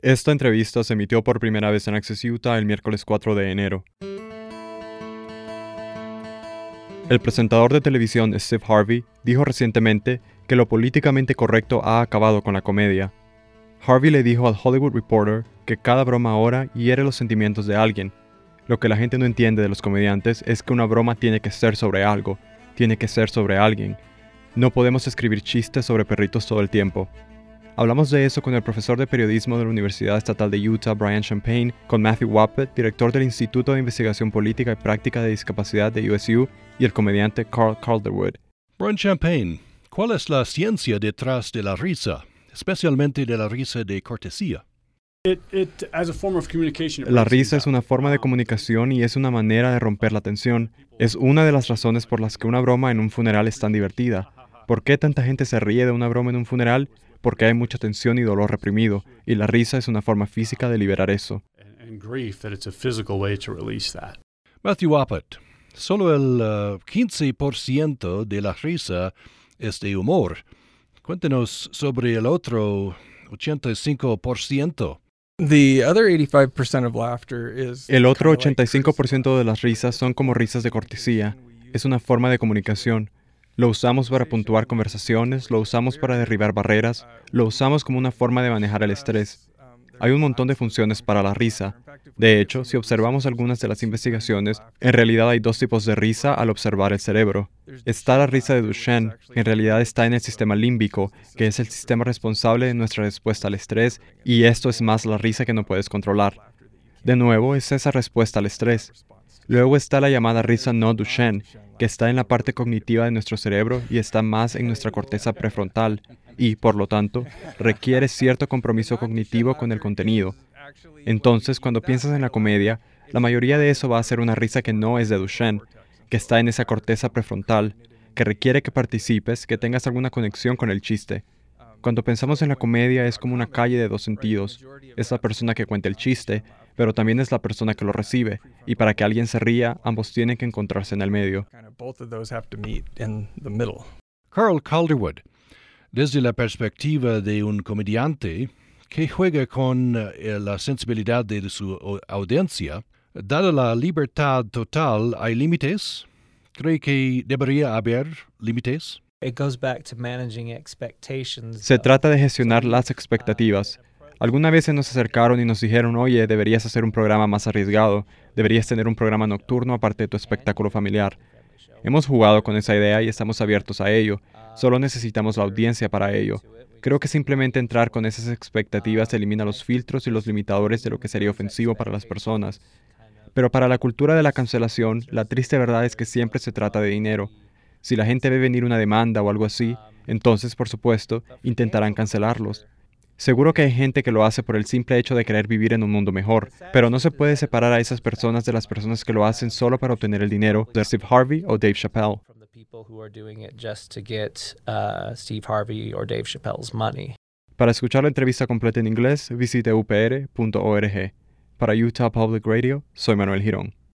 Esta entrevista se emitió por primera vez en Access Utah el miércoles 4 de enero. El presentador de televisión Steve Harvey dijo recientemente que lo políticamente correcto ha acabado con la comedia. Harvey le dijo al Hollywood Reporter que cada broma ahora hiere los sentimientos de alguien. Lo que la gente no entiende de los comediantes es que una broma tiene que ser sobre algo, tiene que ser sobre alguien. No podemos escribir chistes sobre perritos todo el tiempo. Hablamos de eso con el profesor de periodismo de la Universidad Estatal de Utah, Brian Champagne, con Matthew Wappett, director del Instituto de Investigación Política y Práctica de Discapacidad de USU, y el comediante Carl Calderwood. Brian Champagne, ¿cuál es la ciencia detrás de la risa, especialmente de la risa de cortesía? La risa es una forma de comunicación y es una manera de romper la tensión. Es una de las razones por las que una broma en un funeral es tan divertida. ¿Por qué tanta gente se ríe de una broma en un funeral? Porque hay mucha tensión y dolor reprimido, y la risa es una forma física de liberar eso. Matthew Wappett, solo el 15% uh, de la risa es de humor. Cuéntenos sobre el otro 85%. El otro 85% de las risas son como risas de cortesía. Es una forma de comunicación. Lo usamos para puntuar conversaciones, lo usamos para derribar barreras, lo usamos como una forma de manejar el estrés. Hay un montón de funciones para la risa. De hecho, si observamos algunas de las investigaciones, en realidad hay dos tipos de risa al observar el cerebro. Está la risa de Duchenne, que en realidad está en el sistema límbico, que es el sistema responsable de nuestra respuesta al estrés, y esto es más la risa que no puedes controlar. De nuevo, es esa respuesta al estrés. Luego está la llamada risa no Duchenne, que está en la parte cognitiva de nuestro cerebro y está más en nuestra corteza prefrontal y, por lo tanto, requiere cierto compromiso cognitivo con el contenido. Entonces, cuando piensas en la comedia, la mayoría de eso va a ser una risa que no es de Duchenne, que está en esa corteza prefrontal, que requiere que participes, que tengas alguna conexión con el chiste. Cuando pensamos en la comedia es como una calle de dos sentidos. Es la persona que cuenta el chiste, pero también es la persona que lo recibe. Y para que alguien se ría, ambos tienen que encontrarse en el medio. Carl Calderwood, desde la perspectiva de un comediante que juega con eh, la sensibilidad de su audiencia, dada la libertad total, ¿hay límites? ¿Cree que debería haber límites? Se trata de gestionar las expectativas. Alguna vez se nos acercaron y nos dijeron, oye, deberías hacer un programa más arriesgado, deberías tener un programa nocturno aparte de tu espectáculo familiar. Hemos jugado con esa idea y estamos abiertos a ello, solo necesitamos la audiencia para ello. Creo que simplemente entrar con esas expectativas elimina los filtros y los limitadores de lo que sería ofensivo para las personas. Pero para la cultura de la cancelación, la triste verdad es que siempre se trata de dinero. Si la gente ve venir una demanda o algo así, entonces, por supuesto, intentarán cancelarlos. Seguro que hay gente que lo hace por el simple hecho de querer vivir en un mundo mejor, pero no se puede separar a esas personas de las personas que lo hacen solo para obtener el dinero de Steve Harvey o Dave Chappelle. Para escuchar la entrevista completa en inglés, visite upr.org. Para Utah Public Radio, soy Manuel Girón.